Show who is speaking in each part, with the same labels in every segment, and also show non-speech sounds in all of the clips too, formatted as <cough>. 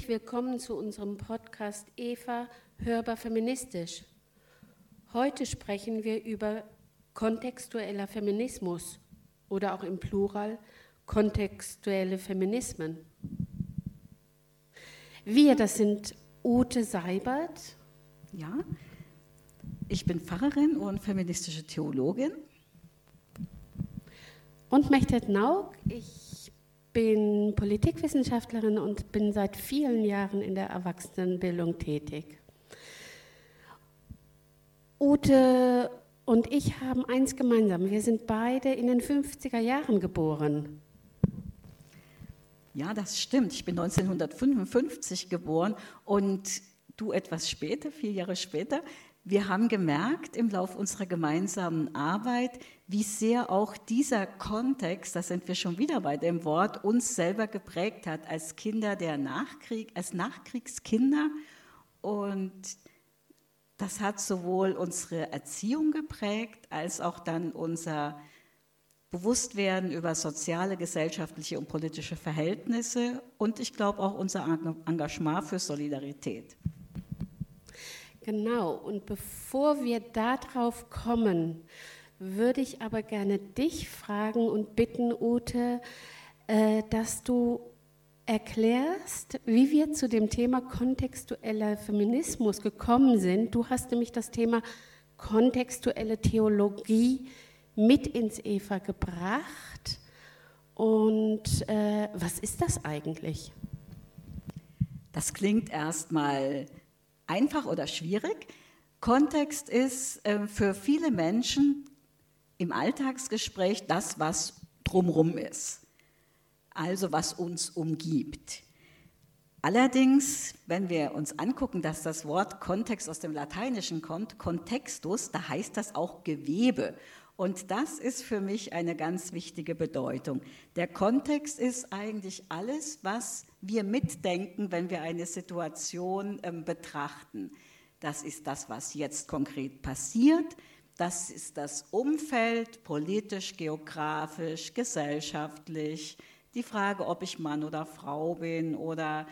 Speaker 1: Herzlich willkommen zu unserem Podcast Eva Hörbar Feministisch. Heute sprechen wir über kontextueller Feminismus oder auch im Plural kontextuelle Feminismen. Wir, das sind Ute Seibert.
Speaker 2: Ja, ich bin Pfarrerin und feministische Theologin.
Speaker 1: Und Mechtet Naug, ich bin Politikwissenschaftlerin und bin seit vielen Jahren in der Erwachsenenbildung tätig. Ute und ich haben eins gemeinsam. Wir sind beide in den 50er Jahren geboren.
Speaker 2: Ja, das stimmt. Ich bin 1955 geboren und du etwas später, vier Jahre später. Wir haben gemerkt im Laufe unserer gemeinsamen Arbeit, wie sehr auch dieser Kontext, da sind wir schon wieder bei dem Wort, uns selber geprägt hat als Kinder der Nachkrieg, als Nachkriegskinder. Und das hat sowohl unsere Erziehung geprägt, als auch dann unser Bewusstwerden über soziale, gesellschaftliche und politische Verhältnisse und ich glaube auch unser Engagement für Solidarität.
Speaker 1: Genau, und bevor wir darauf kommen, würde ich aber gerne dich fragen und bitten, Ute, äh, dass du erklärst, wie wir zu dem Thema kontextueller Feminismus gekommen sind. Du hast nämlich das Thema kontextuelle Theologie mit ins Eva gebracht. Und äh, was ist das eigentlich?
Speaker 2: Das klingt erstmal einfach oder schwierig. Kontext ist äh, für viele Menschen im Alltagsgespräch das, was drumherum ist, also was uns umgibt. Allerdings, wenn wir uns angucken, dass das Wort Kontext aus dem Lateinischen kommt, Kontextus, da heißt das auch Gewebe. Und das ist für mich eine ganz wichtige Bedeutung. Der Kontext ist eigentlich alles, was wir mitdenken, wenn wir eine Situation ähm, betrachten. Das ist das, was jetzt konkret passiert. Das ist das Umfeld, politisch, geografisch, gesellschaftlich. Die Frage, ob ich Mann oder Frau bin oder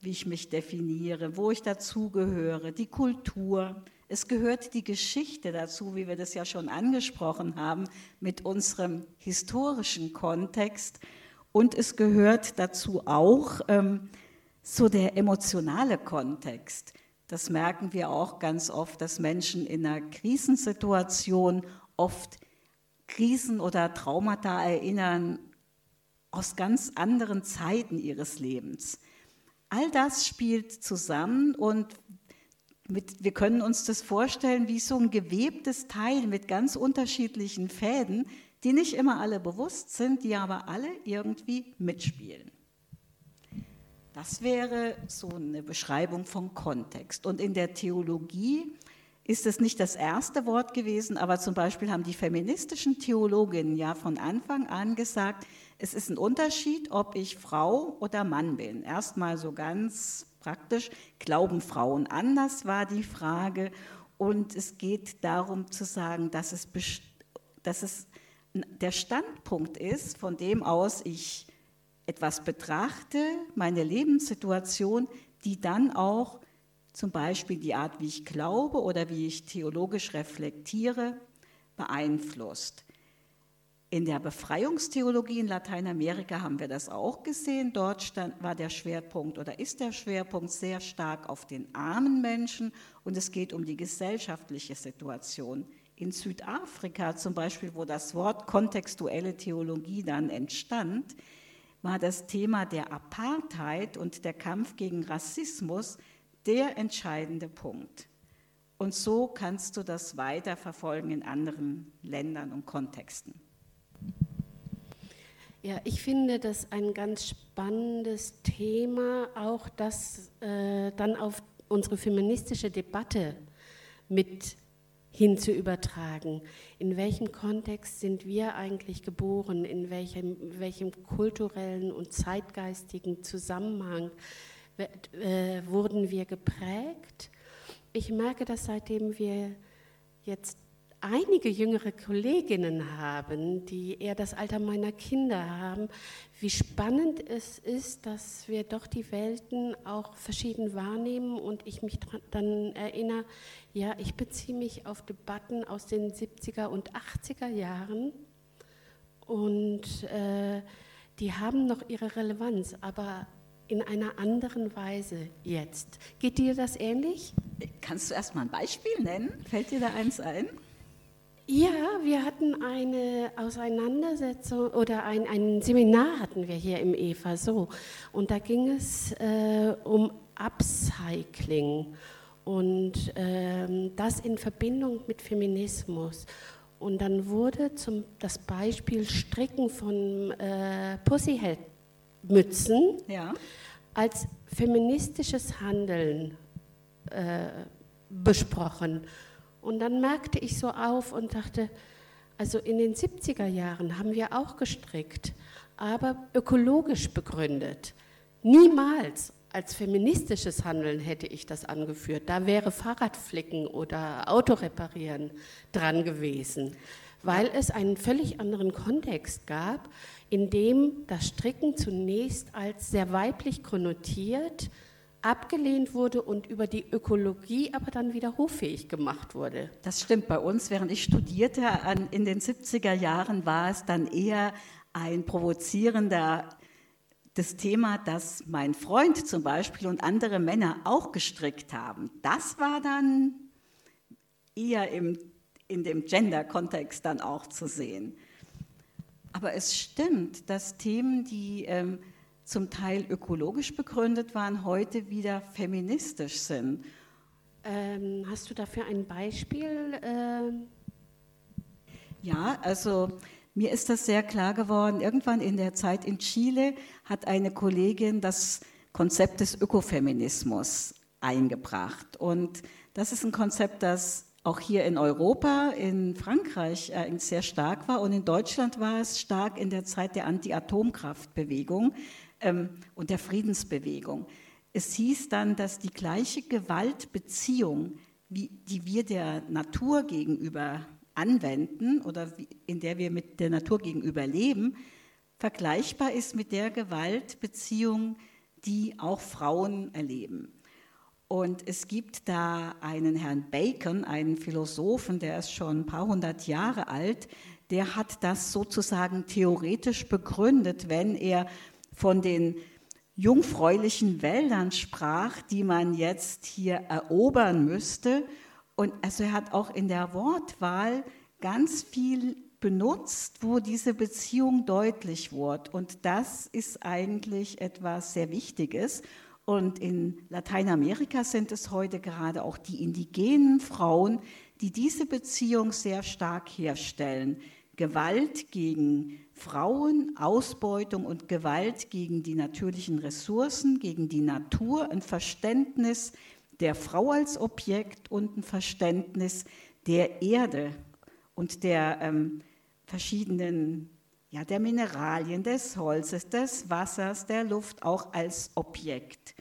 Speaker 2: wie ich mich definiere, wo ich dazugehöre, die Kultur. Es gehört die Geschichte dazu, wie wir das ja schon angesprochen haben, mit unserem historischen Kontext. Und es gehört dazu auch ähm, so der emotionale Kontext. Das merken wir auch ganz oft, dass Menschen in einer Krisensituation oft Krisen oder Traumata erinnern aus ganz anderen Zeiten ihres Lebens. All das spielt zusammen und mit, wir können uns das vorstellen wie so ein gewebtes Teil mit ganz unterschiedlichen Fäden, die nicht immer alle bewusst sind, die aber alle irgendwie mitspielen. Das wäre so eine Beschreibung von Kontext. Und in der Theologie ist es nicht das erste Wort gewesen, aber zum Beispiel haben die feministischen Theologinnen ja von Anfang an gesagt, es ist ein Unterschied, ob ich Frau oder Mann bin. Erstmal so ganz praktisch, glauben Frauen anders, war die Frage. Und es geht darum zu sagen, dass es, dass es der Standpunkt ist, von dem aus ich etwas betrachte, meine Lebenssituation, die dann auch zum Beispiel die Art, wie ich glaube oder wie ich theologisch reflektiere, beeinflusst. In der Befreiungstheologie in Lateinamerika haben wir das auch gesehen. Dort stand, war der Schwerpunkt oder ist der Schwerpunkt sehr stark auf den armen Menschen und es geht um die gesellschaftliche Situation. In Südafrika zum Beispiel, wo das Wort kontextuelle Theologie dann entstand, war das Thema der Apartheid und der Kampf gegen Rassismus der entscheidende Punkt. Und so kannst du das weiterverfolgen in anderen Ländern und Kontexten.
Speaker 1: Ja, ich finde das ein ganz spannendes Thema, auch das äh, dann auf unsere feministische Debatte mit hin zu übertragen. In welchem Kontext sind wir eigentlich geboren? In welchem, welchem kulturellen und zeitgeistigen Zusammenhang äh, wurden wir geprägt? Ich merke, dass seitdem wir jetzt einige jüngere Kolleginnen haben, die eher das Alter meiner Kinder haben, wie spannend es ist, dass wir doch die Welten auch verschieden wahrnehmen und ich mich dann erinnere, ja, ich beziehe mich auf Debatten aus den 70er und 80er Jahren und äh, die haben noch ihre Relevanz, aber in einer anderen Weise jetzt. Geht dir das ähnlich?
Speaker 2: Kannst du erst mal ein Beispiel nennen? Fällt dir da eins ein?
Speaker 1: Ja, wir hatten eine Auseinandersetzung oder ein, ein Seminar hatten wir hier im EVA so. Und da ging es äh, um Upcycling und ähm, das in Verbindung mit Feminismus. Und dann wurde zum, das Beispiel Stricken von äh, Pussyhead-Mützen ja. als feministisches Handeln äh, besprochen. Und dann merkte ich so auf und dachte, also in den 70er Jahren haben wir auch gestrickt, aber ökologisch begründet. Niemals als feministisches Handeln hätte ich das angeführt. Da wäre Fahrradflicken oder Autoreparieren dran gewesen, weil es einen völlig anderen Kontext gab, in dem das Stricken zunächst als sehr weiblich konnotiert abgelehnt wurde und über die Ökologie aber dann wieder hoffähig gemacht wurde.
Speaker 2: Das stimmt. Bei uns, während ich studierte in den 70er Jahren, war es dann eher ein provozierender das Thema, dass mein Freund zum Beispiel und andere Männer auch gestrickt haben. Das war dann eher im, in dem Gender-Kontext dann auch zu sehen. Aber es stimmt, dass Themen, die ähm, zum Teil ökologisch begründet waren, heute wieder feministisch sind.
Speaker 1: Ähm, hast du dafür ein Beispiel? Ähm
Speaker 2: ja, also mir ist das sehr klar geworden. Irgendwann in der Zeit in Chile hat eine Kollegin das Konzept des Ökofeminismus eingebracht. Und das ist ein Konzept, das auch hier in Europa, in Frankreich äh, sehr stark war und in Deutschland war es stark in der Zeit der Anti-Atomkraftbewegung ähm, und der Friedensbewegung. Es hieß dann, dass die gleiche Gewaltbeziehung, die wir der Natur gegenüber anwenden oder in der wir mit der Natur gegenüber leben, vergleichbar ist mit der Gewaltbeziehung, die auch Frauen erleben. Und es gibt da einen Herrn Bacon, einen Philosophen, der ist schon ein paar hundert Jahre alt, der hat das sozusagen theoretisch begründet, wenn er von den jungfräulichen Wäldern sprach, die man jetzt hier erobern müsste. Und also er hat auch in der Wortwahl ganz viel benutzt, wo diese Beziehung deutlich wurde. Und das ist eigentlich etwas sehr Wichtiges. Und in Lateinamerika sind es heute gerade auch die indigenen Frauen, die diese Beziehung sehr stark herstellen. Gewalt gegen Frauen, Ausbeutung und Gewalt gegen die natürlichen Ressourcen, gegen die Natur, ein Verständnis der Frau als Objekt und ein Verständnis der Erde und der ähm, verschiedenen, ja, der Mineralien, des Holzes, des Wassers, der Luft auch als Objekt.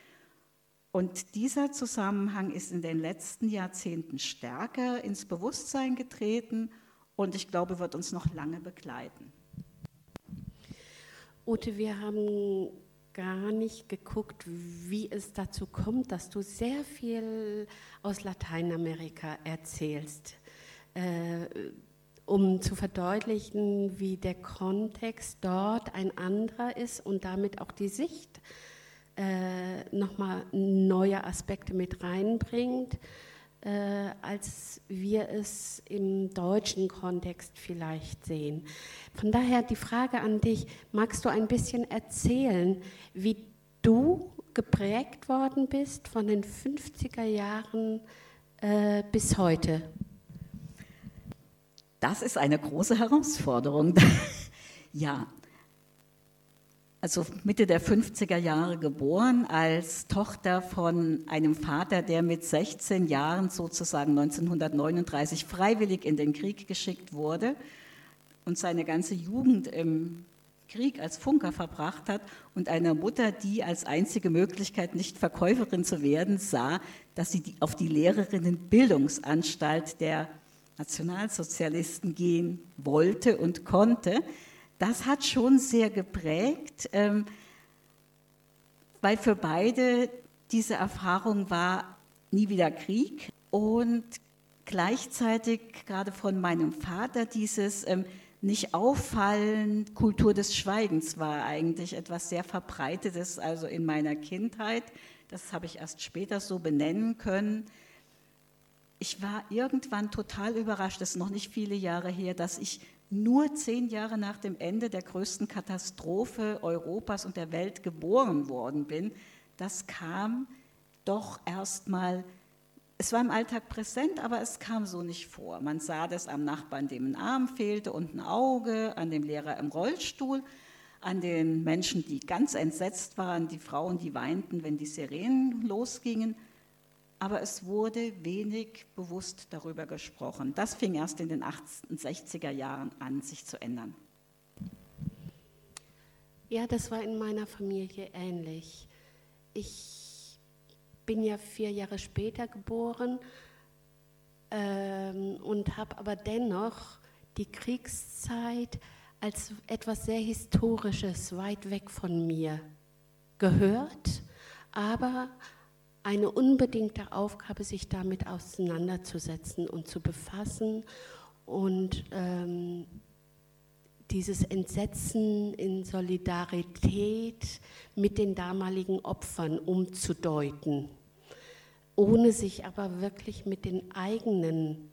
Speaker 2: Und dieser Zusammenhang ist in den letzten Jahrzehnten stärker ins Bewusstsein getreten und ich glaube, wird uns noch lange begleiten.
Speaker 1: Ute, wir haben gar nicht geguckt, wie es dazu kommt, dass du sehr viel aus Lateinamerika erzählst, äh, um zu verdeutlichen, wie der Kontext dort ein anderer ist und damit auch die Sicht äh, nochmal neue Aspekte mit reinbringt äh, als wir es im deutschen Kontext vielleicht sehen. Von daher die Frage an dich, magst du ein bisschen erzählen, wie du geprägt worden bist von den 50er Jahren äh, bis heute?
Speaker 2: Das ist eine große Herausforderung. <laughs> ja, also Mitte der 50er Jahre geboren, als Tochter von einem Vater, der mit 16 Jahren sozusagen 1939 freiwillig in den Krieg geschickt wurde und seine ganze Jugend im Krieg als Funker verbracht hat und einer Mutter, die als einzige Möglichkeit, nicht Verkäuferin zu werden, sah, dass sie auf die Lehrerinnenbildungsanstalt der Nationalsozialisten gehen wollte und konnte, das hat schon sehr geprägt, ähm, weil für beide diese Erfahrung war nie wieder Krieg und gleichzeitig gerade von meinem Vater dieses ähm, nicht auffallen, Kultur des Schweigens war eigentlich etwas sehr verbreitetes, also in meiner Kindheit. Das habe ich erst später so benennen können. Ich war irgendwann total überrascht, das ist noch nicht viele Jahre her, dass ich nur zehn Jahre nach dem Ende der größten Katastrophe Europas und der Welt geboren worden bin. Das kam doch erstmal es war im Alltag präsent, aber es kam so nicht vor. Man sah das am Nachbarn, dem ein Arm fehlte und ein Auge, an dem Lehrer im Rollstuhl, an den Menschen, die ganz entsetzt waren, die Frauen, die weinten, wenn die Sirenen losgingen. Aber es wurde wenig bewusst darüber gesprochen. Das fing erst in den 60er Jahren an, sich zu ändern.
Speaker 1: Ja, das war in meiner Familie ähnlich. Ich bin ja vier Jahre später geboren ähm, und habe aber dennoch die Kriegszeit als etwas sehr Historisches weit weg von mir gehört, aber eine unbedingte Aufgabe, sich damit auseinanderzusetzen und zu befassen und ähm, dieses Entsetzen in Solidarität mit den damaligen Opfern umzudeuten, ohne sich aber wirklich mit den eigenen,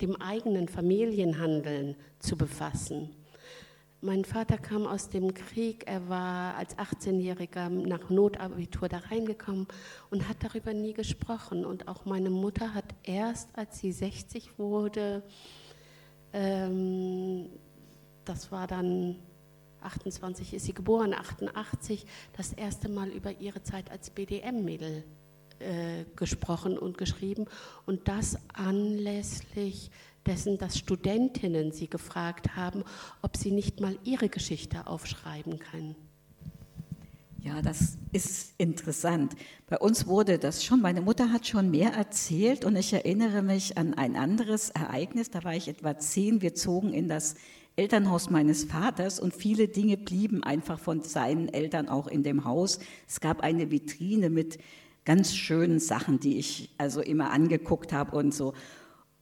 Speaker 1: dem eigenen Familienhandeln zu befassen. Mein Vater kam aus dem Krieg, er war als 18-Jähriger nach Notabitur da reingekommen und hat darüber nie gesprochen. Und auch meine Mutter hat erst, als sie 60 wurde, ähm, das war dann 28 ist sie geboren, 88, das erste Mal über ihre Zeit als BDM-Mädel äh, gesprochen und geschrieben. Und das anlässlich dessen, dass Studentinnen sie gefragt haben, ob sie nicht mal ihre Geschichte aufschreiben können.
Speaker 2: Ja, das ist interessant. Bei uns wurde das schon, meine Mutter hat schon mehr erzählt und ich erinnere mich an ein anderes Ereignis, da war ich etwa zehn, wir zogen in das Elternhaus meines Vaters und viele Dinge blieben einfach von seinen Eltern auch in dem Haus. Es gab eine Vitrine mit ganz schönen Sachen, die ich also immer angeguckt habe und so.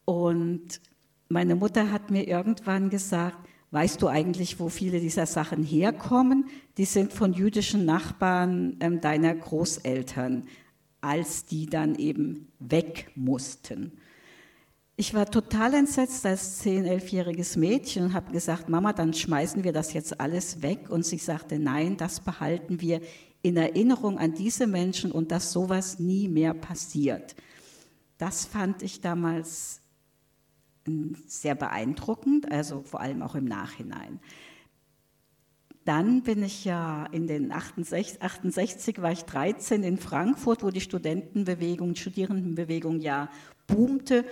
Speaker 2: Und meine Mutter hat mir irgendwann gesagt, weißt du eigentlich, wo viele dieser Sachen herkommen? Die sind von jüdischen Nachbarn ähm, deiner Großeltern, als die dann eben weg mussten. Ich war total entsetzt als 10-, 11-jähriges Mädchen und habe gesagt, Mama, dann schmeißen wir das jetzt alles weg. Und sie sagte, nein, das behalten wir in Erinnerung an diese Menschen und dass sowas nie mehr passiert. Das fand ich damals sehr beeindruckend, also vor allem auch im Nachhinein. Dann bin ich ja in den 68, 68 war ich 13 in Frankfurt, wo die Studentenbewegung, Studierendenbewegung ja boomte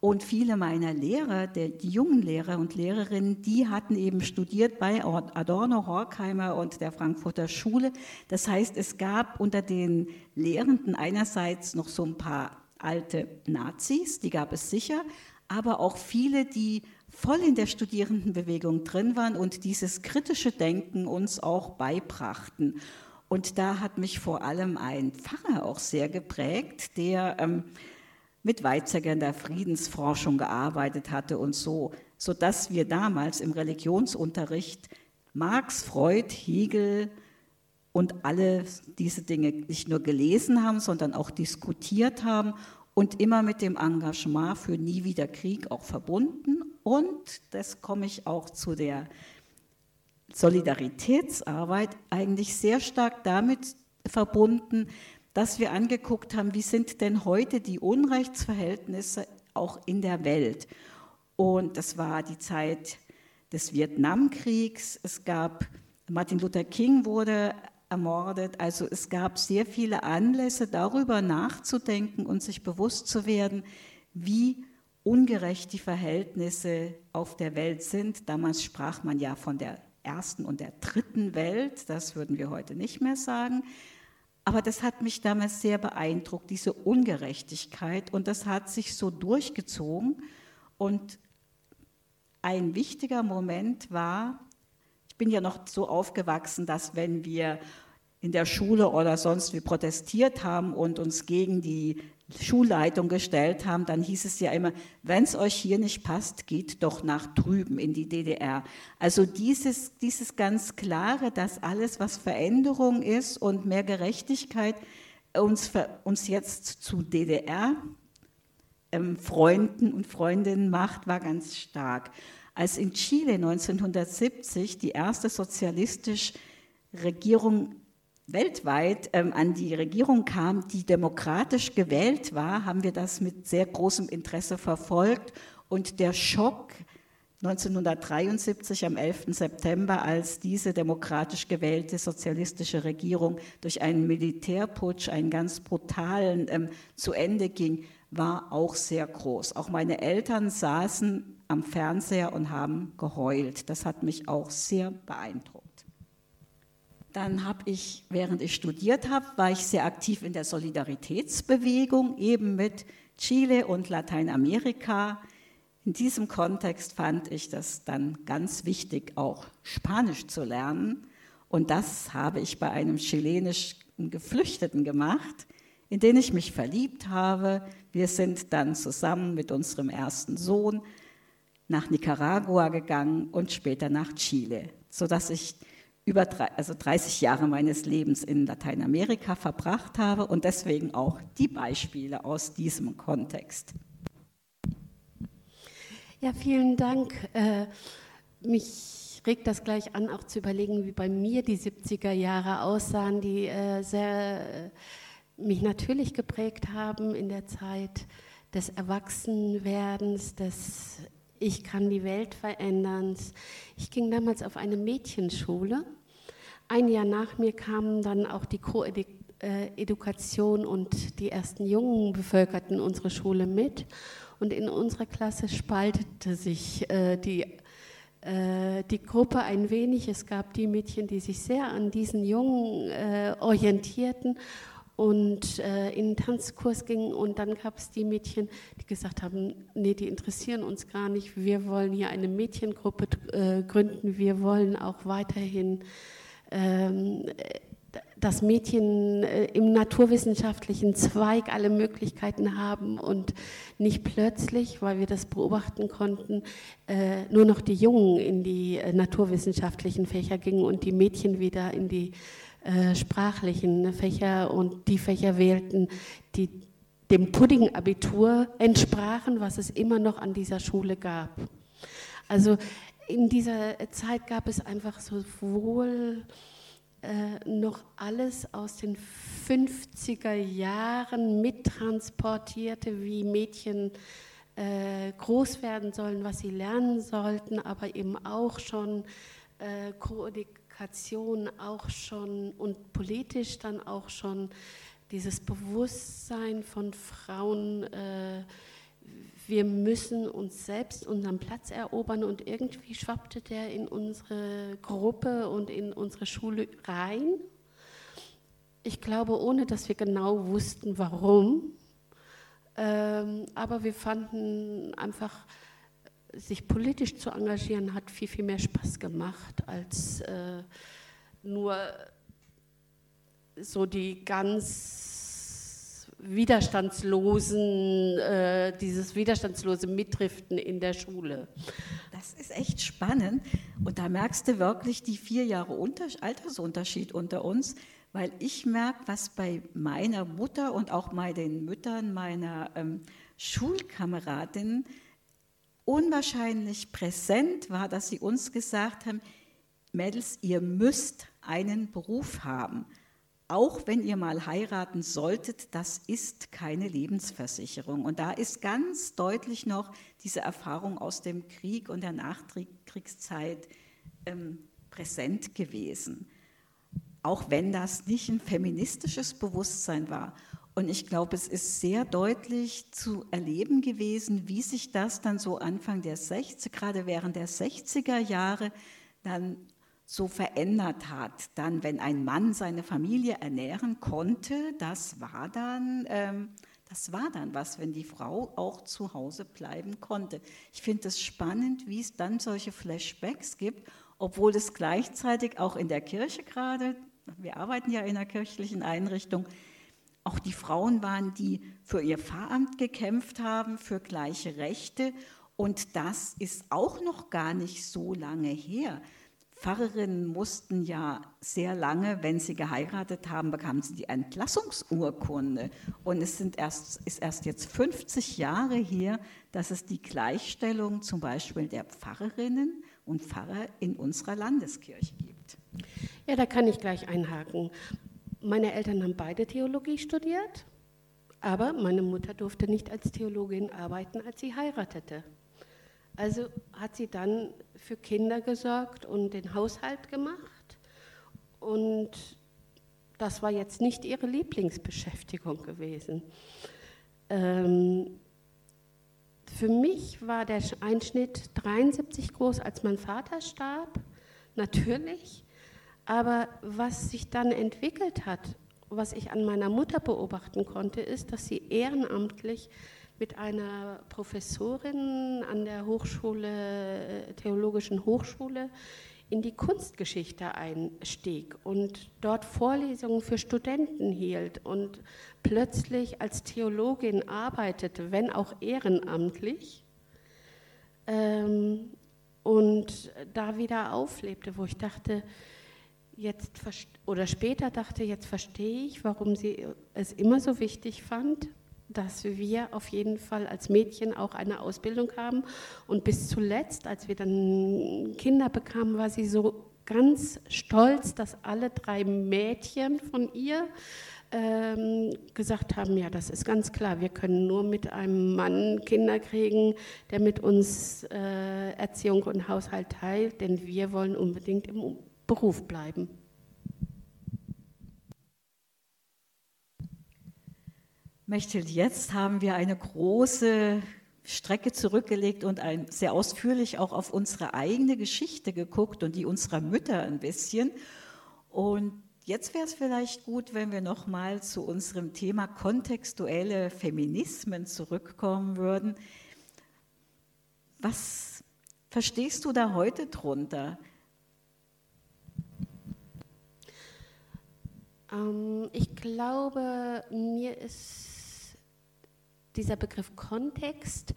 Speaker 2: und viele meiner Lehrer, der, die jungen Lehrer und Lehrerinnen, die hatten eben studiert bei Adorno, Horkheimer und der Frankfurter Schule. Das heißt, es gab unter den Lehrenden einerseits noch so ein paar alte Nazis, die gab es sicher, aber auch viele, die voll in der Studierendenbewegung drin waren und dieses kritische Denken uns auch beibrachten. Und da hat mich vor allem ein Pfarrer auch sehr geprägt, der ähm, mit Weizsäcker in der Friedensforschung gearbeitet hatte und so, sodass wir damals im Religionsunterricht Marx, Freud, Hegel und alle diese Dinge nicht nur gelesen haben, sondern auch diskutiert haben und immer mit dem Engagement für nie wieder Krieg auch verbunden. Und das komme ich auch zu der Solidaritätsarbeit eigentlich sehr stark damit verbunden, dass wir angeguckt haben, wie sind denn heute die Unrechtsverhältnisse auch in der Welt. Und das war die Zeit des Vietnamkriegs. Es gab, Martin Luther King wurde ermordet. Also es gab sehr viele Anlässe, darüber nachzudenken und sich bewusst zu werden, wie ungerecht die Verhältnisse auf der Welt sind. Damals sprach man ja von der ersten und der dritten Welt, das würden wir heute nicht mehr sagen. Aber das hat mich damals sehr beeindruckt, diese Ungerechtigkeit. Und das hat sich so durchgezogen. Und ein wichtiger Moment war, ich bin ja noch so aufgewachsen, dass wenn wir in der Schule oder sonst wie protestiert haben und uns gegen die Schulleitung gestellt haben, dann hieß es ja immer, wenn es euch hier nicht passt, geht doch nach drüben in die DDR. Also dieses, dieses ganz klare, dass alles, was Veränderung ist und mehr Gerechtigkeit, uns, uns jetzt zu DDR ähm, Freunden und Freundinnen macht, war ganz stark. Als in Chile 1970 die erste sozialistische Regierung weltweit ähm, an die Regierung kam, die demokratisch gewählt war, haben wir das mit sehr großem Interesse verfolgt. Und der Schock 1973 am 11. September, als diese demokratisch gewählte sozialistische Regierung durch einen Militärputsch, einen ganz brutalen, ähm, zu Ende ging, war auch sehr groß. Auch meine Eltern saßen am Fernseher und haben geheult. Das hat mich auch sehr beeindruckt. Dann habe ich, während ich studiert habe, war ich sehr aktiv in der Solidaritätsbewegung, eben mit Chile und Lateinamerika. In diesem Kontext fand ich das dann ganz wichtig, auch Spanisch zu lernen. Und das habe ich bei einem chilenischen Geflüchteten gemacht, in den ich mich verliebt habe. Wir sind dann zusammen mit unserem ersten Sohn nach Nicaragua gegangen und später nach Chile, sodass ich über also 30 Jahre meines Lebens in Lateinamerika verbracht habe und deswegen auch die Beispiele aus diesem Kontext.
Speaker 1: Ja, vielen Dank. Äh, mich regt das gleich an, auch zu überlegen, wie bei mir die 70er Jahre aussahen, die äh, sehr äh, mich natürlich geprägt haben in der Zeit des Erwachsenwerdens, des ich kann die Welt verändern. Ich ging damals auf eine Mädchenschule. Ein Jahr nach mir kamen dann auch die Co-Edukation und die ersten Jungen bevölkerten unsere Schule mit. Und in unserer Klasse spaltete sich äh, die, äh, die Gruppe ein wenig. Es gab die Mädchen, die sich sehr an diesen Jungen äh, orientierten und äh, in den Tanzkurs gingen. Und dann gab es die Mädchen, die gesagt haben, nee, die interessieren uns gar nicht. Wir wollen hier eine Mädchengruppe äh, gründen. Wir wollen auch weiterhin ähm, dass Mädchen äh, im naturwissenschaftlichen Zweig alle Möglichkeiten haben und nicht plötzlich, weil wir das beobachten konnten, äh, nur noch die Jungen in die äh, naturwissenschaftlichen Fächer gingen und die Mädchen wieder in die äh, sprachlichen Fächer und die Fächer wählten, die dem Pudding-Abitur entsprachen, was es immer noch an dieser Schule gab. Also in dieser Zeit gab es einfach sowohl äh, noch alles aus den 50er Jahren mittransportierte, wie Mädchen äh, groß werden sollen, was sie lernen sollten, aber eben auch schon äh, Kommunikation auch schon und politisch dann auch schon dieses Bewusstsein von Frauen, äh, wir müssen uns selbst unseren Platz erobern und irgendwie schwappte der in unsere Gruppe und in unsere Schule rein. Ich glaube, ohne dass wir genau wussten, warum. Ähm, aber wir fanden einfach, sich politisch zu engagieren, hat viel, viel mehr Spaß gemacht, als äh, nur so die ganz widerstandslosen, äh, dieses widerstandslose Mitdriften in der Schule.
Speaker 2: Das ist echt spannend und da merkst du wirklich die vier Jahre Unter Altersunterschied unter uns, weil ich merke, was bei meiner Mutter und auch bei den Müttern meiner ähm, Schulkameradinnen unwahrscheinlich präsent war, dass sie uns gesagt haben, Mädels, ihr müsst einen Beruf haben. Auch wenn ihr mal heiraten solltet, das ist keine Lebensversicherung. Und da ist ganz deutlich noch diese Erfahrung aus dem Krieg und der Nachkriegszeit ähm, präsent gewesen. Auch wenn das nicht ein feministisches Bewusstsein war. Und ich glaube, es ist sehr deutlich zu erleben gewesen, wie sich das dann so Anfang der 60er, gerade während der 60er Jahre, dann so verändert hat. Dann, wenn ein Mann seine Familie ernähren konnte, das war dann, ähm, das war dann was, wenn die Frau auch zu Hause bleiben konnte. Ich finde es spannend, wie es dann solche Flashbacks gibt, obwohl es gleichzeitig auch in der Kirche gerade, wir arbeiten ja in einer kirchlichen Einrichtung, auch die Frauen waren, die für ihr Pfarramt gekämpft haben, für gleiche Rechte. Und das ist auch noch gar nicht so lange her. Pfarrerinnen mussten ja sehr lange, wenn sie geheiratet haben, bekamen sie die Entlassungsurkunde. Und es sind erst, ist erst jetzt 50 Jahre her, dass es die Gleichstellung zum Beispiel der Pfarrerinnen und Pfarrer in unserer Landeskirche gibt.
Speaker 1: Ja, da kann ich gleich einhaken. Meine Eltern haben beide Theologie studiert, aber meine Mutter durfte nicht als Theologin arbeiten, als sie heiratete. Also hat sie dann für Kinder gesorgt und den Haushalt gemacht. Und das war jetzt nicht ihre Lieblingsbeschäftigung gewesen. Ähm, für mich war der Einschnitt 73 groß, als mein Vater starb, natürlich. Aber was sich dann entwickelt hat, was ich an meiner Mutter beobachten konnte, ist, dass sie ehrenamtlich mit einer Professorin an der Hochschule, äh, Theologischen Hochschule in die Kunstgeschichte einstieg und dort Vorlesungen für Studenten hielt und plötzlich als Theologin arbeitete, wenn auch ehrenamtlich, ähm, und da wieder auflebte, wo ich dachte, jetzt oder später dachte, jetzt verstehe ich, warum sie es immer so wichtig fand, dass wir auf jeden Fall als Mädchen auch eine Ausbildung haben. Und bis zuletzt, als wir dann Kinder bekamen, war sie so ganz stolz, dass alle drei Mädchen von ihr ähm, gesagt haben, ja, das ist ganz klar, wir können nur mit einem Mann Kinder kriegen, der mit uns äh, Erziehung und Haushalt teilt, denn wir wollen unbedingt im Beruf bleiben.
Speaker 2: Mechthild, jetzt haben wir eine große Strecke zurückgelegt und ein, sehr ausführlich auch auf unsere eigene Geschichte geguckt und die unserer Mütter ein bisschen. Und jetzt wäre es vielleicht gut, wenn wir nochmal zu unserem Thema kontextuelle Feminismen zurückkommen würden. Was verstehst du da heute drunter?
Speaker 1: Ähm, ich glaube, mir ist dieser Begriff Kontext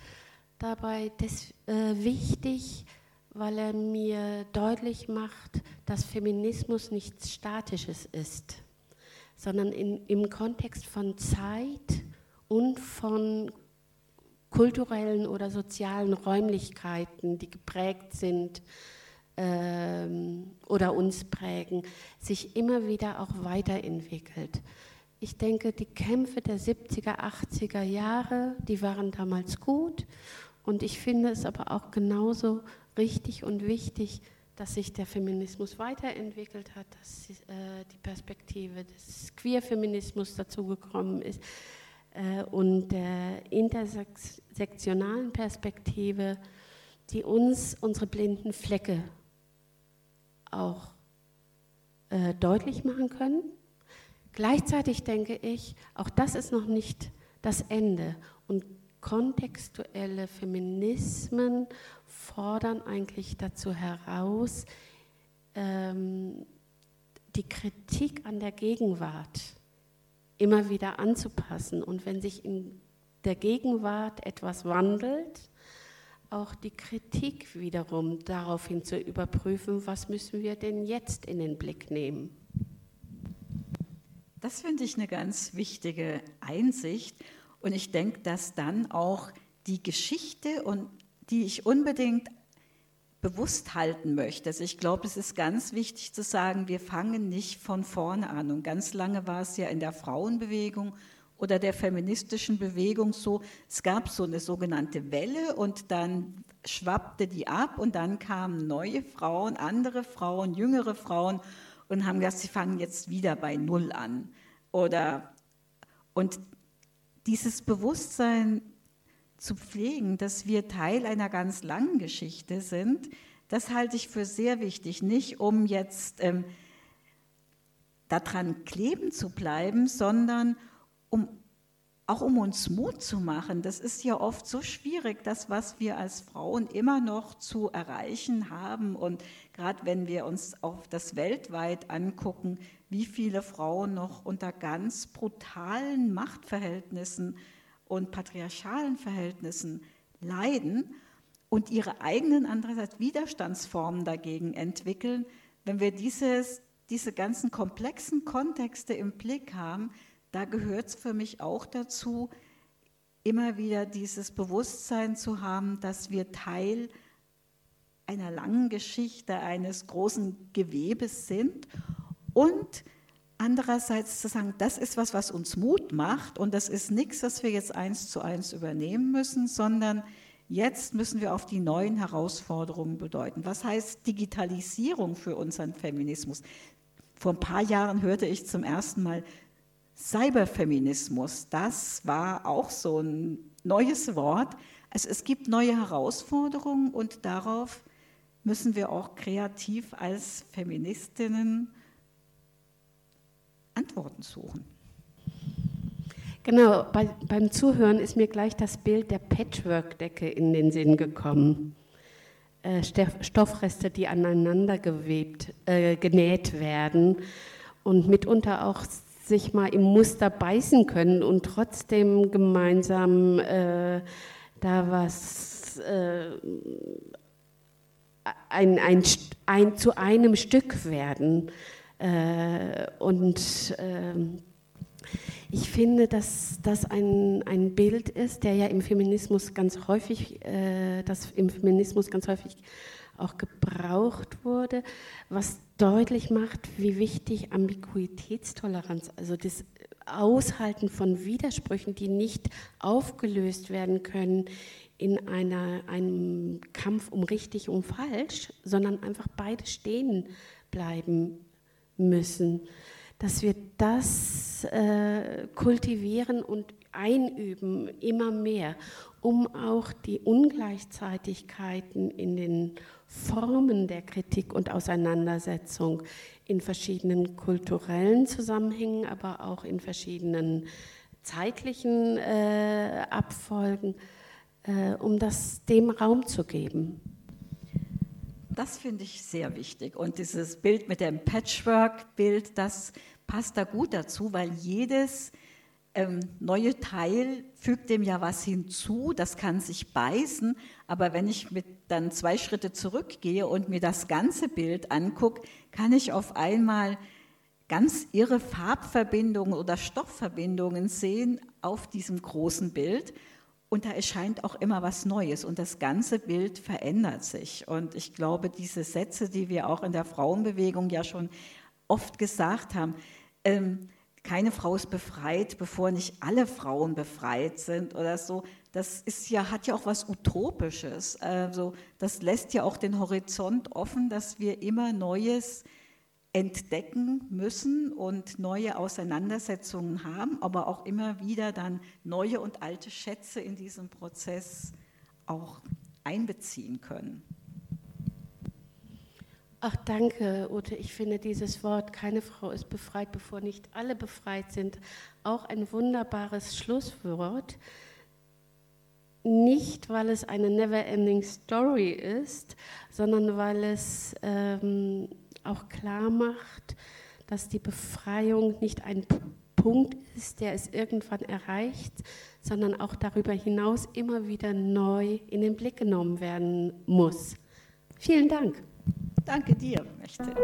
Speaker 1: dabei das, äh, wichtig, weil er mir deutlich macht, dass Feminismus nichts Statisches ist, sondern in, im Kontext von Zeit und von kulturellen oder sozialen Räumlichkeiten, die geprägt sind ähm, oder uns prägen, sich immer wieder auch weiterentwickelt. Ich denke, die Kämpfe der 70er, 80er Jahre, die waren damals gut. Und ich finde es aber auch genauso richtig und wichtig, dass sich der Feminismus weiterentwickelt hat, dass äh, die Perspektive des Queerfeminismus dazugekommen ist äh, und der intersektionalen Perspektive, die uns unsere blinden Flecke auch äh, deutlich machen können Gleichzeitig denke ich, auch das ist noch nicht das Ende. Und kontextuelle Feminismen fordern eigentlich dazu heraus, ähm, die Kritik an der Gegenwart immer wieder anzupassen. Und wenn sich in der Gegenwart etwas wandelt, auch die Kritik wiederum daraufhin zu überprüfen, was müssen wir denn jetzt in den Blick nehmen.
Speaker 2: Das finde ich eine ganz wichtige Einsicht. Und ich denke, dass dann auch die Geschichte und die ich unbedingt bewusst halten möchte. Also ich glaube, es ist ganz wichtig zu sagen, wir fangen nicht von vorne an. Und ganz lange war es ja in der Frauenbewegung oder der feministischen Bewegung so, es gab so eine sogenannte Welle und dann schwappte die ab und dann kamen neue Frauen, andere Frauen, jüngere Frauen und haben gesagt, sie fangen jetzt wieder bei Null an. Oder, und dieses Bewusstsein zu pflegen, dass wir Teil einer ganz langen Geschichte sind, das halte ich für sehr wichtig. Nicht um jetzt ähm, daran kleben zu bleiben, sondern um auch um uns Mut zu machen. Das ist ja oft so schwierig, das, was wir als Frauen immer noch zu erreichen haben. Und gerade wenn wir uns auch das weltweit angucken, wie viele Frauen noch unter ganz brutalen Machtverhältnissen und patriarchalen Verhältnissen leiden und ihre eigenen andererseits Widerstandsformen dagegen entwickeln, wenn wir dieses, diese ganzen komplexen Kontexte im Blick haben, da gehört es für mich auch dazu, immer wieder dieses Bewusstsein zu haben, dass wir Teil einer langen Geschichte, eines großen Gewebes sind und andererseits zu sagen, das ist was, was uns Mut macht und das ist nichts, was wir jetzt eins zu eins übernehmen müssen, sondern jetzt müssen wir auf die neuen Herausforderungen bedeuten. Was heißt Digitalisierung für unseren Feminismus? Vor ein paar Jahren hörte ich zum ersten Mal Cyberfeminismus, das war auch so ein neues Wort. Also es gibt neue Herausforderungen und darauf müssen wir auch kreativ als Feministinnen Antworten suchen.
Speaker 1: Genau, bei, beim Zuhören ist mir gleich das Bild der Patchwork-Decke in den Sinn gekommen. Äh, Stoffreste, die aneinander gewebt, äh, genäht werden und mitunter auch sich mal im Muster beißen können und trotzdem gemeinsam äh, da was äh, ein, ein, ein, zu einem Stück werden. Äh, und ähm, ich finde, dass das ein, ein Bild ist, der ja im Feminismus ganz häufig, äh, das im Feminismus ganz häufig auch gebraucht wurde, was deutlich macht, wie wichtig Ambiguitätstoleranz, also das Aushalten von Widersprüchen, die nicht aufgelöst werden können in einer, einem Kampf um richtig und falsch, sondern einfach beide stehen bleiben müssen, dass wir das äh, kultivieren und einüben immer mehr, um auch die Ungleichzeitigkeiten in den Formen der Kritik und Auseinandersetzung in verschiedenen kulturellen Zusammenhängen, aber auch in verschiedenen zeitlichen äh, Abfolgen, äh, um das dem Raum zu geben.
Speaker 2: Das finde ich sehr wichtig. Und dieses Bild mit dem Patchwork-Bild, das passt da gut dazu, weil jedes ähm, neue Teil fügt dem ja was hinzu, das kann sich beißen, aber wenn ich mit dann zwei Schritte zurückgehe und mir das ganze Bild angucke, kann ich auf einmal ganz irre Farbverbindungen oder Stoffverbindungen sehen auf diesem großen Bild. Und da erscheint auch immer was Neues und das ganze Bild verändert sich. Und ich glaube, diese Sätze, die wir auch in der Frauenbewegung ja schon oft gesagt haben, ähm, keine Frau ist befreit, bevor nicht alle Frauen befreit sind oder so. Das ist ja, hat ja auch was Utopisches. Also das lässt ja auch den Horizont offen, dass wir immer Neues entdecken müssen und neue Auseinandersetzungen haben, aber auch immer wieder dann neue und alte Schätze in diesem Prozess auch einbeziehen können.
Speaker 1: Ach, danke, Ute. Ich finde dieses Wort, keine Frau ist befreit, bevor nicht alle befreit sind, auch ein wunderbares Schlusswort. Nicht, weil es eine never-ending Story ist, sondern weil es ähm, auch klar macht, dass die Befreiung nicht ein Punkt ist, der es irgendwann erreicht, sondern auch darüber hinaus immer wieder neu in den Blick genommen werden muss. Vielen Dank.
Speaker 2: Danke dir, Mechthild.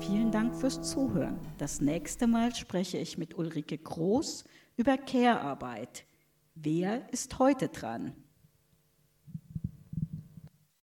Speaker 2: Vielen Dank fürs Zuhören. Das nächste Mal spreche ich mit Ulrike Groß über Care-Arbeit. Wer ist heute dran?